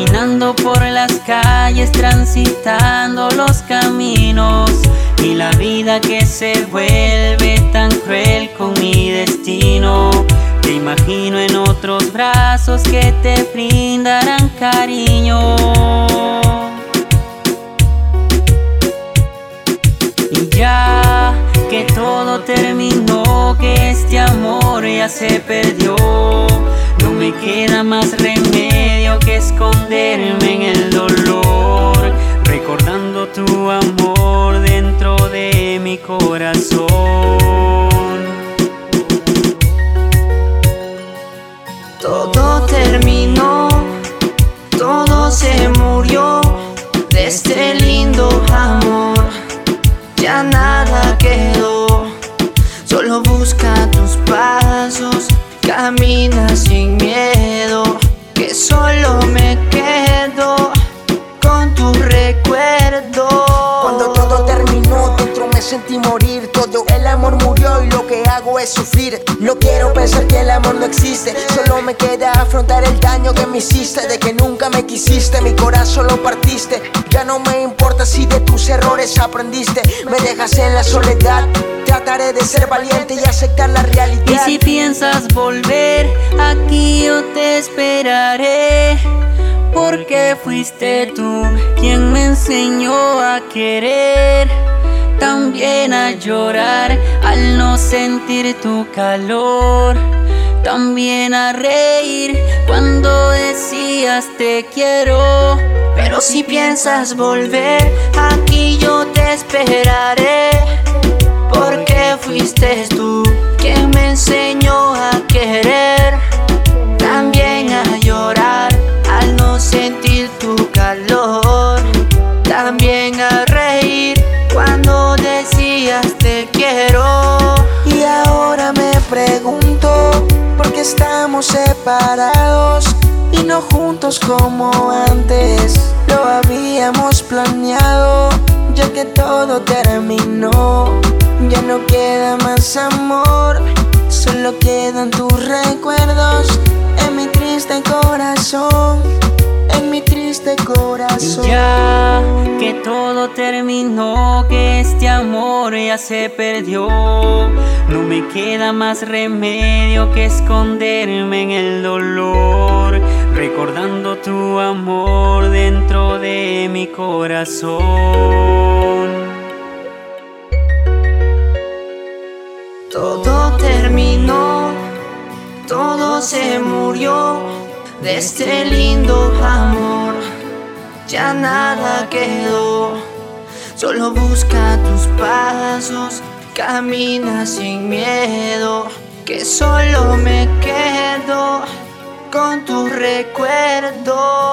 Caminando por las calles, transitando los caminos y la vida que se vuelve tan cruel con mi destino. Te imagino en otros brazos que te brindarán cariño. Y ya que todo terminó, que este amor ya se perdió me queda más remedio que esconderme en el dolor, recordando tu amor dentro de mi corazón. Todo terminó, todo se murió de este lindo amor. Ya nada quedó, solo busca tus pasos Camina sentí morir. Todo el amor murió y lo que hago es sufrir. No quiero pensar que el amor no existe. Solo me queda afrontar el daño que me hiciste. De que nunca me quisiste, mi corazón lo partiste. Ya no me importa si de tus errores aprendiste. Me dejas en la soledad Trataré de ser valiente y aceptar la realidad. Y si piensas volver, aquí yo te esperaré. Porque fuiste tú quien me enseñó a querer, también a llorar al no sentir tu calor, también a reír cuando decías te quiero. Pero si piensas volver, aquí yo te esperaré porque fuiste tú quien me enseñó a separados y no juntos como antes lo habíamos planeado, ya que todo terminó. Ya no queda más amor, solo quedan tus recuerdos en mi triste corazón, en mi triste corazón. Todo terminó, que este amor ya se perdió, no me queda más remedio que esconderme en el dolor, recordando tu amor dentro de mi corazón. Todo terminó, todo se murió de este lindo amor. Ya nada quedó, solo busca tus pasos, camina sin miedo, que solo me quedo con tu recuerdo.